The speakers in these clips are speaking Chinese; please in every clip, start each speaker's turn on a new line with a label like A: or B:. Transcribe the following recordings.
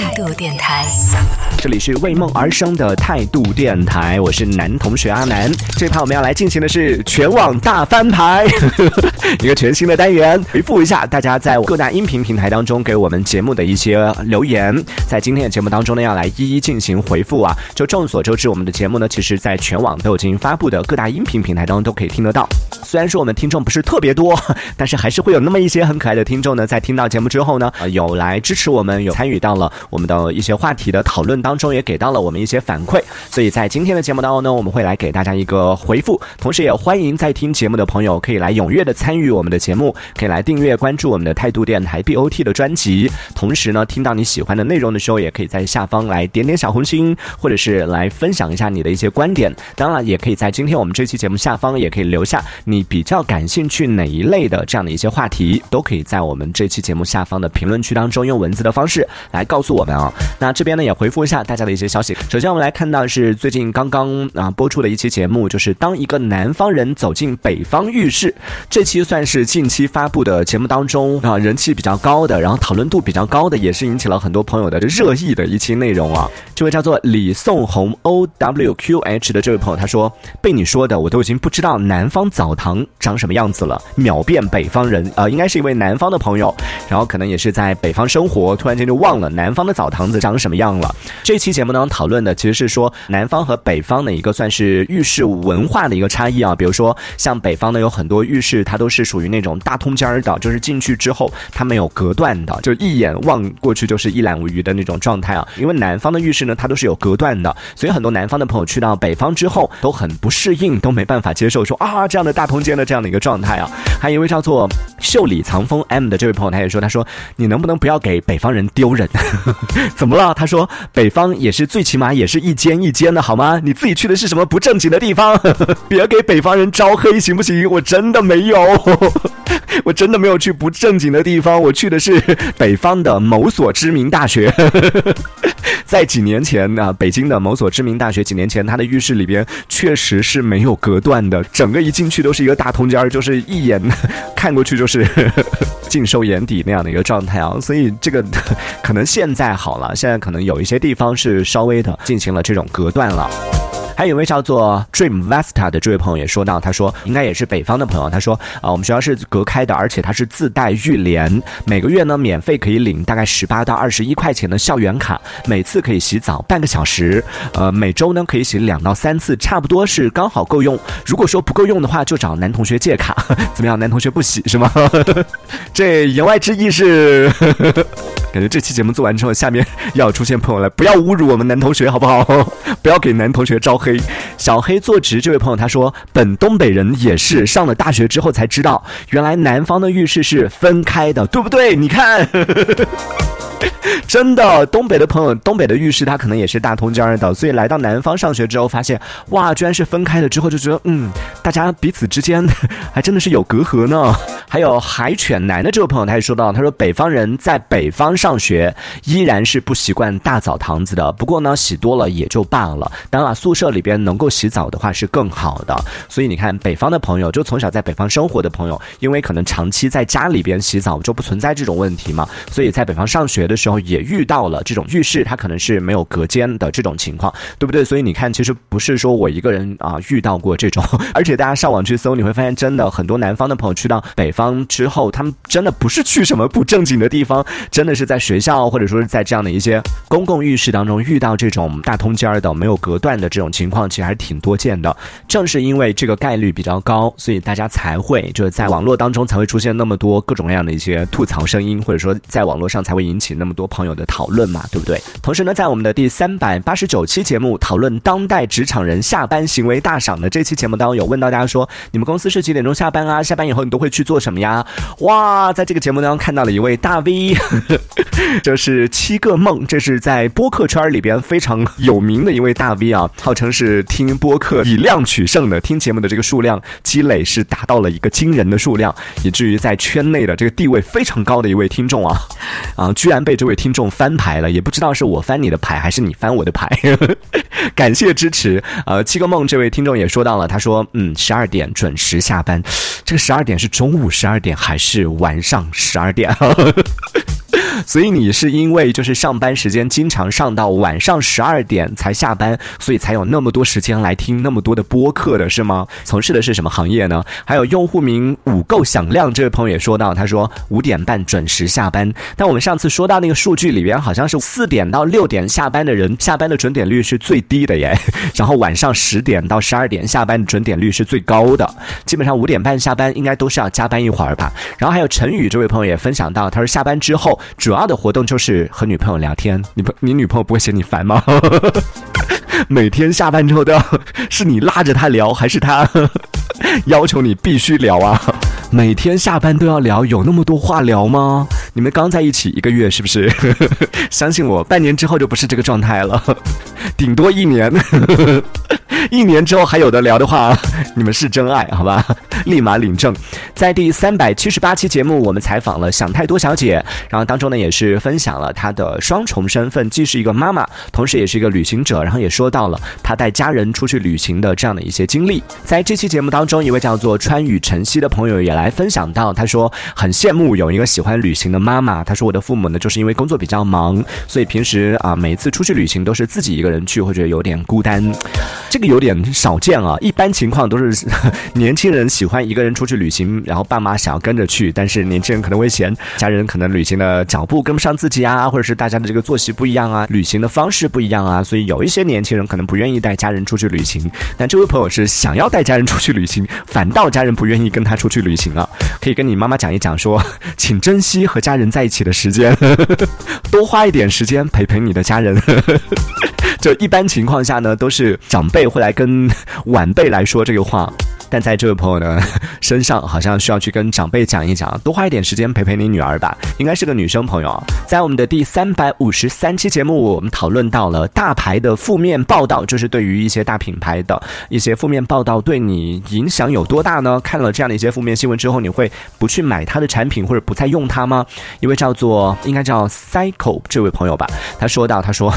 A: 态度电台，
B: 这里是为梦而生的态度电台，我是男同学阿南。这盘我们要来进行的是全网大翻牌，一个全新的单元。回复一下大家在各大音频平台当中给我们节目的一些留言，在今天的节目当中呢，要来一一进行回复啊。就众所周知，我们的节目呢，其实在全网都有进行发布的，各大音频平台当中都可以听得到。虽然说我们听众不是特别多，但是还是会有那么一些很可爱的听众呢，在听到节目之后呢，有来支持我们，有参与到了我们的一些话题的讨论当中，也给到了我们一些反馈。所以在今天的节目当中呢，我们会来给大家一个回复，同时也欢迎在听节目的朋友可以来踊跃的参与我们的节目，可以来订阅关注我们的态度电台 BOT 的专辑。同时呢，听到你喜欢的内容的时候，也可以在下方来点点小红心，或者是来分享一下你的一些观点。当然，也可以在今天我们这期节目下方，也可以留下你比较感兴趣哪一类的这样的一些话题，都可以在我们这期节目下方的评论区当中用文字的方式来告诉我我们啊。那这边呢也回复一下大家的一些消息。首先我们来看到是最近刚刚啊播出的一期节目，就是当一个南方人走进北方浴室，这期算是近期发布的节目当中啊人气比较高的，然后讨论度比较高的，也是引起了很多朋友的热议的一期内容啊。这位叫做李颂红 O W Q H 的这位朋友他说，被你说的我都已经不知道南方澡堂长什么样子了，秒变北方人啊、应该是一位南方的朋友，然后可能也是在北方生活，突然间就忘了南方的澡堂子长什么样了。这期节目呢讨论的其实是说南方和北方的一个算是浴室文化的一个差异啊，比如说像北方呢有很多浴室它都是属于那种大通间儿的，就是进去之后它没有隔断的，就一眼望过去就是一览无余的那种状态啊。因为南方的浴室呢它都是有隔断的，所以很多南方的朋友去到北方之后都很不适应，都没办法接受说啊这样的大通间的这样的一个状态啊。还有一位叫做袖里藏风 M 的这位朋友，他也说，他说你能不能不要给北方人丢人？怎么了？他说北方也是最起码也是一间一间的好吗？你自己去的是什么不正经的地方？别给北方人招黑行不行？我真的没有，我真的没有去不正经的地方，我去的是北方的某所知名大学。在几年前呢、北京的某所知名大学，几年前它的浴室里边确实是没有隔断的，整个一进去都是一个大通间，就是一眼 看过去就是尽收眼底那样的一个状态啊。所以这个可能现在好了，现在可能有一些地方是稍微的进行了这种隔断了。还有一位叫做 Dream Vesta 的这位朋友也说到，他说应该也是北方的朋友，他说啊、我们学校是隔开的，而且它是自带浴帘，每个月呢免费可以领大概十八到二十一块钱的校园卡，每次可以洗澡半个小时，呃，每周呢可以洗两到三次，差不多是刚好够用。如果说不够用的话，就找男同学借卡，怎么样？男同学不洗是吗？这 言外之意是。感觉这期节目做完之后，下面 要出现朋友了，不要侮辱我们男同学好不好？不要给男同学招黑。小黑坐直这位朋友他说，本东北人也是上了大学之后才知道，原来南方的浴室是分开的，对不对？你看。真的，东北的朋友，东北的浴室它可能也是大通间儿的，所以来到南方上学之后，发现哇，居然是分开的，之后就觉得嗯，大家彼此之间还真的是有隔阂呢。还有海犬男的这位朋友，他也说到，他说北方人在北方上学依然是不习惯大澡堂子的，不过呢，洗多了也就罢了。当然，宿舍里边能够洗澡的话是更好的。所以你看，北方的朋友，就从小在北方生活的朋友，因为可能长期在家里边洗澡就不存在这种问题嘛，所以在北方上学的时候也遇到了这种浴室，它可能是没有隔间的这种情况，对不对？所以你看，其实不是说我一个人啊遇到过这种，而且大家上网去搜，你会发现真的很多南方的朋友去到北方之后，他们真的不是去什么不正经的地方，真的是在学校或者说是在这样的一些公共浴室当中遇到这种大通间儿的没有隔断的这种情况，其实还是挺多见的。正是因为这个概率比较高，所以大家才会就是在网络当中才会出现那么多各种各样的一些吐槽声音，或者说在网络上才会引起那么多朋友的讨论嘛，对不对？同时呢，在我们的第三百八十九期节目讨论当代职场人下班行为大赏的这期节目当中，有问到大家说，你们公司是几点钟下班啊？下班以后你都会去做什么呀？哇，在这个节目当中看到了一位大 V，这是七个梦，这是在播客圈里边非常有名的一位大 V 啊，号称是听播客以量取胜的，听节目的这个数量积累是达到了一个惊人的数量，以至于在圈内的这个地位非常高的一位听众啊，啊，居然被这位听众翻牌了，也不知道是我翻你的牌还是你翻我的牌，感谢支持。呃，七个梦这位听众也说到了，他说，嗯，十二点准时下班，这个十二点是中午十二点还是晚上十二点？所以你是因为就是上班时间经常上到晚上十二点才下班，所以才有那么多时间来听那么多的播客的是吗？从事的是什么行业呢？还有用户名五够响亮这位朋友也说到，他说五点半准时下班。但我们上次说到那个数据里边，好像是四点到六点下班的人下班的准点率是最低的耶，然后晚上十点到十二点下班的准点率是最高的。基本上五点半下班应该都是要加班一会儿吧。然后还有陈宇这位朋友也分享到，他说下班之后主要的活动就是和女朋友聊天。你不，你女朋友不会嫌你烦吗？每天下班之后都要是你拉着她聊，还是她 要求你必须聊啊？每天下班都要聊，有那么多话聊吗？你们刚在一起一个月是不是？相信我，半年之后就不是这个状态了，顶多一年。一年之后还有的聊的话，你们是真爱，好吧？立马领证。在第三百七十八期节目，我们采访了想太多小姐，然后当中呢也是分享了她的双重身份，既是一个妈妈，同时也是一个旅行者，然后也说到了她带家人出去旅行的这样的一些经历。在这期节目当中，一位叫做川雨晨曦的朋友也来分享到，他说很羡慕有一个喜欢旅行的妈妈。他说我的父母呢，就是因为工作比较忙，所以平时啊每次出去旅行都是自己一个人去，或者有点孤单。这个有点少见啊，一般情况都是年轻人喜欢一个人出去旅行，然后爸妈想要跟着去，但是年轻人可能会嫌家人可能旅行的脚步跟不上自己啊，或者是大家的这个作息不一样啊，旅行的方式不一样啊，所以有一些年轻人可能不愿意带家人出去旅行。但这位朋友是想要带家人出去旅行，反倒家人不愿意跟他出去旅行啊，可以跟你妈妈讲一讲，说请珍惜和家人在一起的时间，多花一点时间陪陪你的家人。就一般情况下呢，都是长辈会来跟晚辈来说这个话。但在这位朋友呢身上，好像需要去跟长辈讲一讲，多花一点时间陪陪你女儿吧。应该是个女生朋友。在我们的第三百五十三期节目，我们讨论到了大牌的负面报道，就是对于一些大品牌的一些负面报道，对你影响有多大呢？看了这样的一些负面新闻之后，你会不去买他的产品，或者不再用它吗？一位叫做应该叫 Cycle 这位朋友吧，他说到，他说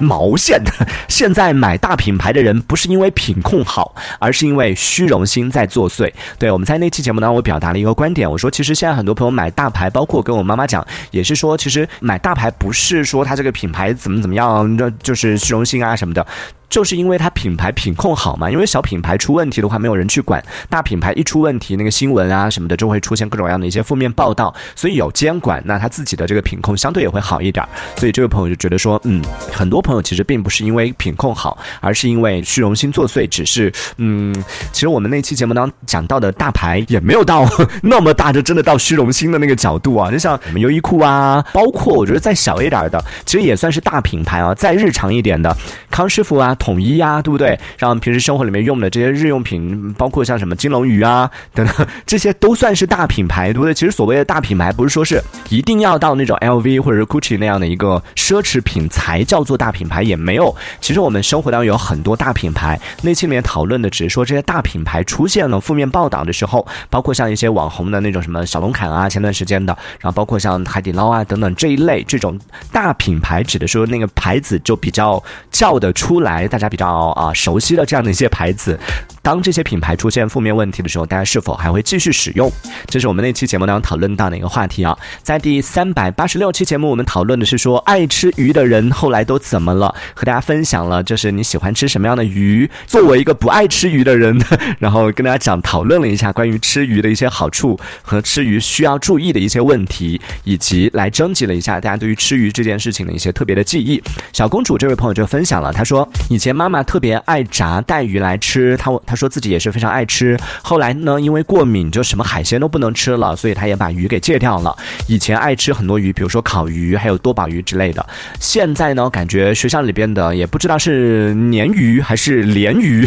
B: 毛线的，现在买大品牌的人不是因为品控好，而是因为虚荣。心在作祟。对，我们在那期节目呢，我表达了一个观点，我说其实现在很多朋友买大牌，包括跟我妈妈讲，也是说，其实买大牌不是说它这个品牌怎么怎么样，就是虚荣心啊什么的。就是因为它品牌品控好嘛，因为小品牌出问题的话没有人去管，大品牌一出问题，那个新闻啊什么的就会出现各种各样的一些负面报道，所以有监管，那他自己的这个品控相对也会好一点。所以这位朋友就觉得说，嗯，很多朋友其实并不是因为品控好，而是因为虚荣心作祟，只是，嗯，其实我们那期节目当中讲到的大牌也没有到那么大，就真的到虚荣心的那个角度啊。就像什么优衣库啊，包括我觉得再小一点的，其实也算是大品牌啊，再日常一点的康师傅啊。统一呀，对不对？像平时生活里面用的这些日用品，包括像什么金龙鱼啊 等等，这些都算是大品牌，对不对？其实所谓的大品牌，不是说是一定要到那种 LV 或者是 Gucci 那样的一个奢侈品才叫做大品牌，也没有。其实我们生活当中有很多大品牌，那期里面讨论的只是说这些大品牌出现了负面报道的时候，包括像一些网红的那种什么小龙坎啊，前段时间的，然后包括像海底捞啊等等这一类这种大品牌，指的说那个牌子就比较叫得出来。大家比较啊熟悉的这样的一些牌子，当这些品牌出现负面问题的时候，大家是否还会继续使用？这是我们那期节目当中讨论到的一个话题啊。在第三百八十六期节目，我们讨论的是说爱吃鱼的人后来都怎么了？和大家分享了就是你喜欢吃什么样的鱼。作为一个不爱吃鱼的人，然后跟大家讲讨论了一下关于吃鱼的一些好处和吃鱼需要注意的一些问题，以及来征集了一下大家对于吃鱼这件事情的一些特别的记忆。小公主这位朋友就分享了，她说你。以前妈妈特别爱炸带鱼来吃，她她说自己也是非常爱吃。后来呢，因为过敏，就什么海鲜都不能吃了，所以她也把鱼给戒掉了。以前爱吃很多鱼，比如说烤鱼，还有多宝鱼之类的。现在呢，感觉学校里边的也不知道是鲶鱼还是鲢鱼，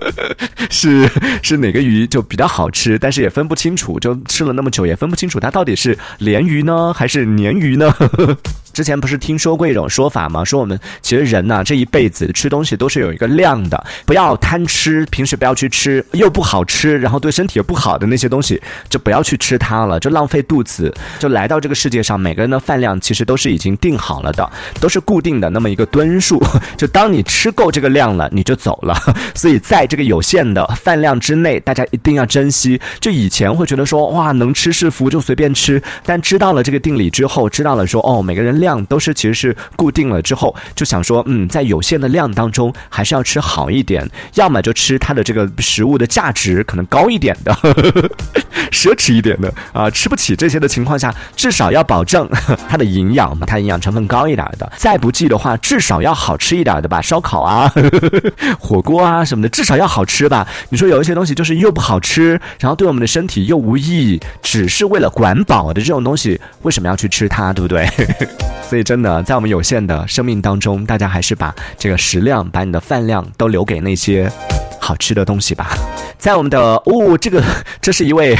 B: 是是哪个鱼就比较好吃，但是也分不清楚，就吃了那么久也分不清楚它到底是鲢鱼呢还是鲶鱼呢。之前不是听说过一种说法吗？说我们其实人呢这一辈子吃东西都是有一个量的，不要贪吃，平时不要去吃又不好吃，然后对身体又不好的那些东西，就不要去吃它了，就浪费肚子。就来到这个世界上，每个人的饭量其实都是已经定好了的，都是固定的那么一个吨数。就当你吃够这个量了，你就走了。所以在这个有限的饭量之内，大家一定要珍惜。就以前会觉得说哇能吃是福，就随便吃，但知道了这个定理之后，知道了说哦每个人量量都是其实是固定了之后，就想说嗯在有限的量当中还是要吃好一点，要么就吃它的这个食物的价值可能高一点的，奢侈一点的啊吃不起这些的情况下，至少要保证它的营养嘛，它营养成分高一点的。再不济的话，至少要好吃一点的吧，烧烤啊、火锅啊什么的，至少要好吃吧。你说有一些东西就是又不好吃，然后对我们的身体又无意义，只是为了管饱的这种东西，为什么要去吃它，对不对？所以真的，在我们有限的生命当中，大家还是把这个食量、把你的饭量都留给那些好吃的东西吧。在我们的哦，这个这是一位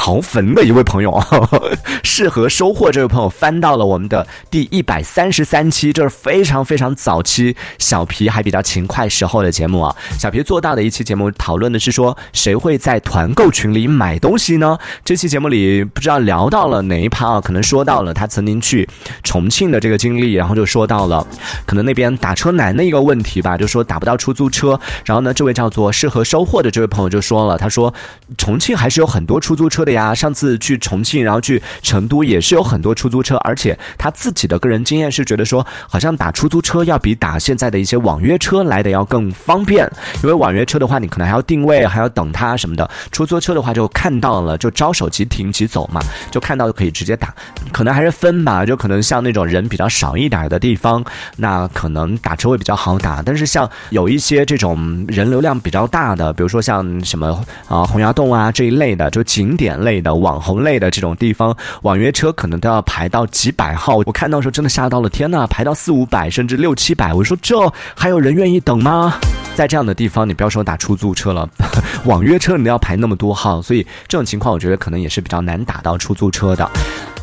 B: 刨坟的一位朋友，适合收获这位朋友翻到了我们的第一百三十三期，这是非常非常早期，小皮还比较勤快时候的节目啊。小皮做到的一期节目，讨论的是说谁会在团购群里买东西呢？这期节目里不知道聊到了哪一趴啊？可能说到了他曾经去重庆的这个经历，然后就说到了可能那边打车难的一个问题吧，就说打不到出租车。然后呢，这位叫做适合收获的这位朋友就。说了，他说，重庆还是有很多出租车的对呀。上次去重庆，然后去成都也是有很多出租车，而且他自己的个人经验是觉得说，好像打出租车要比打现在的一些网约车来的要更方便。因为网约车的话，你可能还要定位，还要等他什么的；出租车的话，就看到了就招手即停即走嘛，就看到就可以直接打。可能还是分吧，就可能像那种人比较少一点的地方，那可能打车会比较好打。但是像有一些这种人流量比较大的，比如说像。什么啊，洪崖洞啊这一类的，就景点类的、网红类的这种地方，网约车可能都要排到几百号。我看到时候真的吓到了，天呐，排到四五百甚至六七百。我说这还有人愿意等吗？在这样的地方，你不要说打出租车了，网约车你都要排那么多号，所以这种情况我觉得可能也是比较难打到出租车的。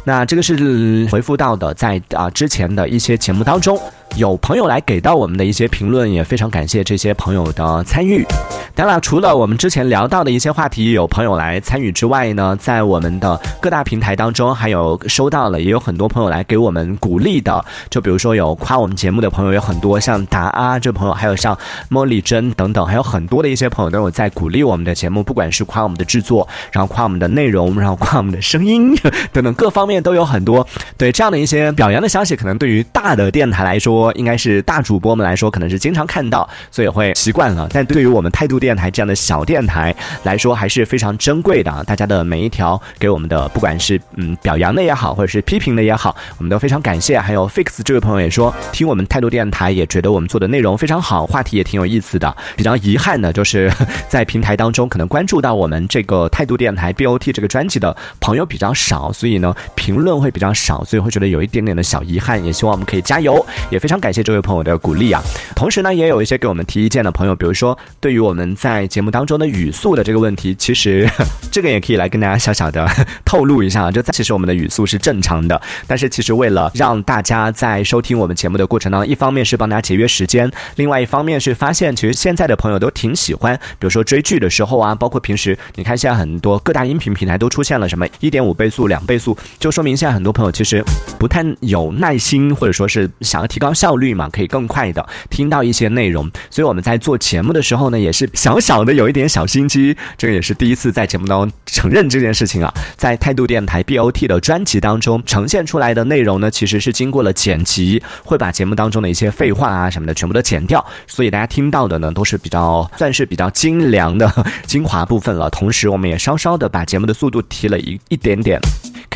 B: 那这个是回复到的，在啊之前的一些节目当中。有朋友来给到我们的一些评论，也非常感谢这些朋友的参与。当然，除了我们之前聊到的一些话题，有朋友来参与之外呢，在我们的各大平台当中，还有收到了，也有很多朋友来给我们鼓励的。就比如说有夸我们节目的朋友有很多，像达阿这朋友，还有像茉莉珍等等，还有很多的一些朋友都有在鼓励我们的节目，不管是夸我们的制作，然后夸我们的内容，然后夸我们的声音等等各方面都有很多。对这样的一些表扬的消息，可能对于大的电台来说，应该是大主播们来说，可能是经常看到，所以会习惯了。但对于我们态度电台这样的小电台来说，还是非常珍贵的。大家的每一条给我们的，不管是嗯表扬的也好，或者是批评的也好，我们都非常感谢。还有 Fix 这位朋友也说，听我们态度电台也觉得我们做的内容非常好，话题也挺有意思的。比较遗憾的就是在平台当中，可能关注到我们这个态度电台 BOT 这个专辑的朋友比较少，所以呢评论会比较少，所以会觉得有一点点的小遗憾。也希望我们可以加油，也非非常感谢。这位朋友的鼓励啊，同时呢，也有一些给我们提意见的朋友，比如说对于我们在节目当中的语速的这个问题，其实 这个也可以来跟大家小小的透露一下，就其实我们的语速是正常的，但是其实为了让大家在收听我们节目的过程当中，一方面是帮大家节约时间，另外一方面是发现其实现在的朋友都挺喜欢，比如说追剧的时候啊，包括平时你看现在很多各大音频平台都出现了什么一点五倍速、两倍速，就说明现在很多朋友其实不太有耐心，或者说是想要提高效率。嘛，可以更快的听到一些内容，所以我们在做节目的时候呢，也是小小的有一点小心机，这个也是第一次在节目当中承认这件事情啊。在态度电台 BOT 的专辑当中呈现出来的内容呢，其实是经过了剪辑，会把节目当中的一些废话啊什么的全部都剪掉，所以大家听到的呢都是比较算是比较精良的精华部分了。同时，我们也稍稍的把节目的速度提了一一点点。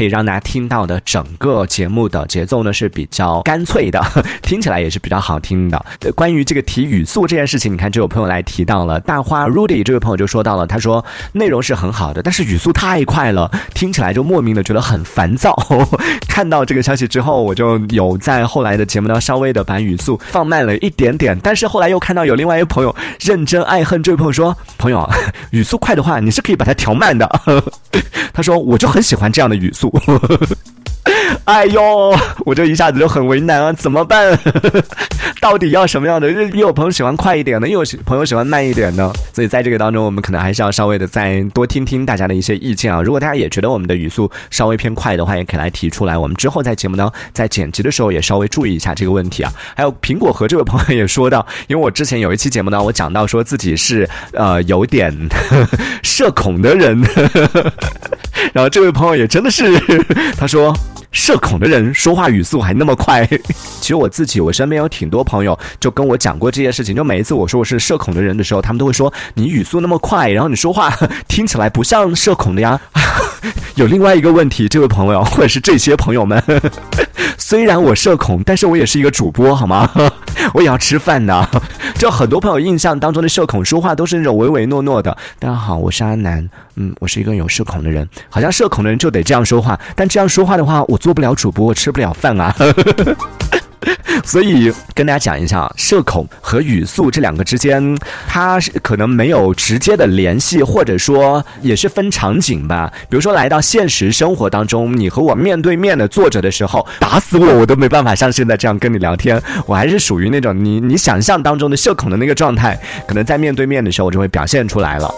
B: 可以让大家听到的整个节目的节奏呢是比较干脆的，听起来也是比较好听的。关于这个提语速这件事情，你看就有朋友来提到了，大花 Rudy 这位朋友就说到了，他说内容是很好的，但是语速太快了，听起来就莫名的觉得很烦躁。看到这个消息之后，我就有在后来的节目呢稍微的把语速放慢了一点点，但是后来又看到有另外一个朋友认真爱恨这位朋友说，朋友语速快的话，你是可以把它调慢的。他说我就很喜欢这样的语速。哎呦，我这一下子就很为难啊，怎么办？到底要什么样的？又有朋友喜欢快一点的，又有朋友喜欢慢一点的。所以在这个当中，我们可能还是要稍微的再多听听大家的一些意见啊。如果大家也觉得我们的语速稍微偏快的话，也可以来提出来。我们之后在节目呢，在剪辑的时候也稍微注意一下这个问题啊。还有苹果和这位朋友也说到，因为我之前有一期节目呢，我讲到说自己是呃有点 社恐的人，然后这位朋友也真的是 他说。社恐的人说话语速还那么快，其实我自己，我身边有挺多朋友就跟我讲过这件事情。就每一次我说我是社恐的人的时候，他们都会说你语速那么快，然后你说话 听起来不像社恐的呀。有另外一个问题，这位朋友或者是这些朋友们，虽然我社恐，但是我也是一个主播，好吗？我也要吃饭的。就很多朋友印象当中的社恐，说话都是那种唯唯诺诺的。大家好，我是阿南，嗯，我是一个有社恐的人，好像社恐的人就得这样说话，但这样说话的话，我做不了主播，我吃不了饭啊。所以跟大家讲一下，社恐和语速这两个之间，它是可能没有直接的联系，或者说也是分场景吧。比如说来到现实生活当中，你和我面对面的坐着的时候，打死我我都没办法像现在这样跟你聊天。我还是属于那种你你想象当中的社恐的那个状态，可能在面对面的时候我就会表现出来了。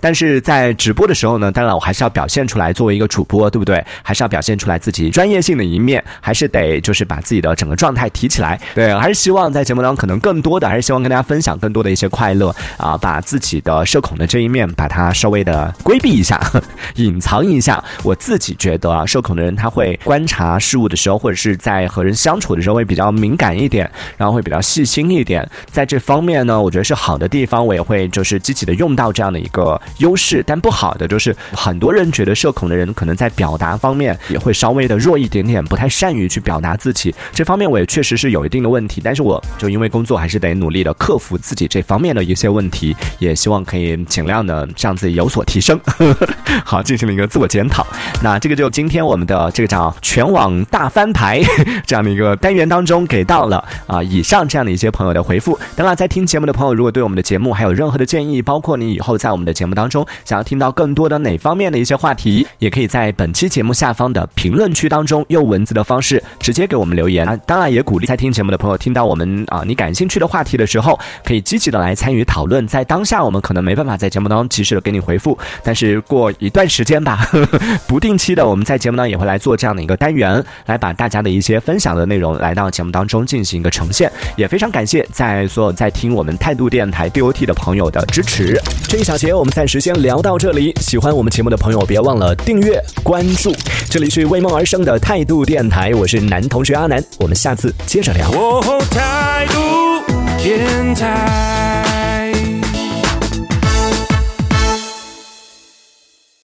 B: 但是在直播的时候呢，当然我还是要表现出来，作为一个主播，对不对？还是要表现出来自己专业性的一面，还是得就是把自己的整个状态提起来。对，还是希望在节目当中可能更多的，还是希望跟大家分享更多的一些快乐啊，把自己的社恐的这一面，把它稍微的规避一下，隐藏一下。我自己觉得啊，社恐的人他会观察事物的时候，或者是在和人相处的时候会比较敏感一点，然后会比较细心一点。在这方面呢，我觉得是好的地方，我也会就是积极的用到这样的一个。优势，但不好的就是很多人觉得社恐的人可能在表达方面也会稍微的弱一点点，不太善于去表达自己。这方面我也确实是有一定的问题，但是我就因为工作还是得努力的克服自己这方面的一些问题，也希望可以尽量的让自己有所提升。好，进行了一个自我检讨。那这个就今天我们的这个叫全网大翻牌 这样的一个单元当中给到了啊以上这样的一些朋友的回复。当然，在听节目的朋友，如果对我们的节目还有任何的建议，包括你以后在我们的节目当中。想要听到更多的哪方面的一些话题，也可以在本期节目下方的评论区当中用文字的方式直接给我们留言！当然也鼓励在听节目的朋友听到我们啊你感兴趣的话题的时候，可以积极的来参与讨论。在当下我们可能没办法在节目当中及时的给你回复，但是过一段时间吧，呵呵不定期的我们在节目当中也会来做这样的一个单元，来把大家的一些分享的内容来到节目当中进行一个呈现。也非常感谢在所有在听我们态度电台 DOT 的朋友的支持。这一小节我们暂时。先聊到这里，喜欢我们节目的朋友别忘了订阅关注。这里是为梦而生的态度电台，我是男同学阿南，我们下次接着聊。态度电台。